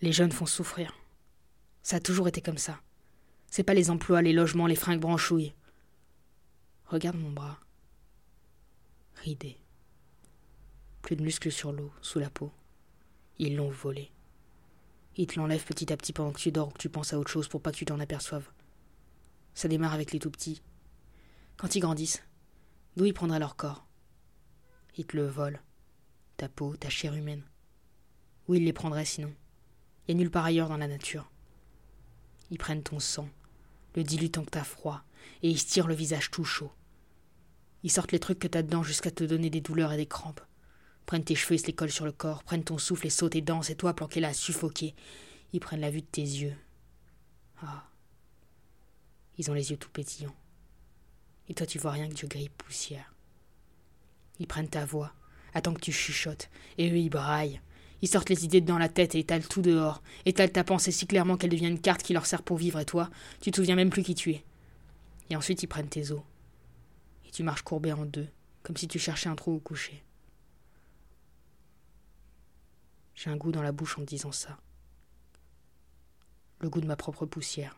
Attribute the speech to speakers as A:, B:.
A: Les jeunes font souffrir. Ça a toujours été comme ça. C'est pas les emplois, les logements, les fringues branchouilles. Regarde mon bras. Ridé. Plus de muscles sur l'eau, sous la peau. Ils l'ont volé. Ils te l'enlèvent petit à petit pendant que tu dors ou que tu penses à autre chose pour pas que tu t'en aperçoives. Ça démarre avec les tout petits. Quand ils grandissent, d'où ils prendraient leur corps? Ils te le volent. Ta peau, ta chair humaine. Où ils les prendraient sinon? A nulle part ailleurs dans la nature. Ils prennent ton sang, le diluent tant que t'as froid, et ils tirent le visage tout chaud. Ils sortent les trucs que t'as dedans jusqu'à te donner des douleurs et des crampes. Prennent tes cheveux et se les collent sur le corps, prennent ton souffle et sautent et dansent, et toi planqué là, suffoqué. Ils prennent la vue de tes yeux. Ah. Ils ont les yeux tout pétillants. Et toi tu vois rien que du gris poussière. Ils prennent ta voix, attendent que tu chuchotes, et eux ils braillent. Ils sortent les idées dans la tête et étalent tout dehors, étalent ta pensée si clairement qu'elle devient une carte qui leur sert pour vivre, et toi, tu te souviens même plus qui tu es. Et ensuite ils prennent tes os. Et tu marches courbé en deux, comme si tu cherchais un trou où coucher. J'ai un goût dans la bouche en disant ça. Le goût de ma propre poussière.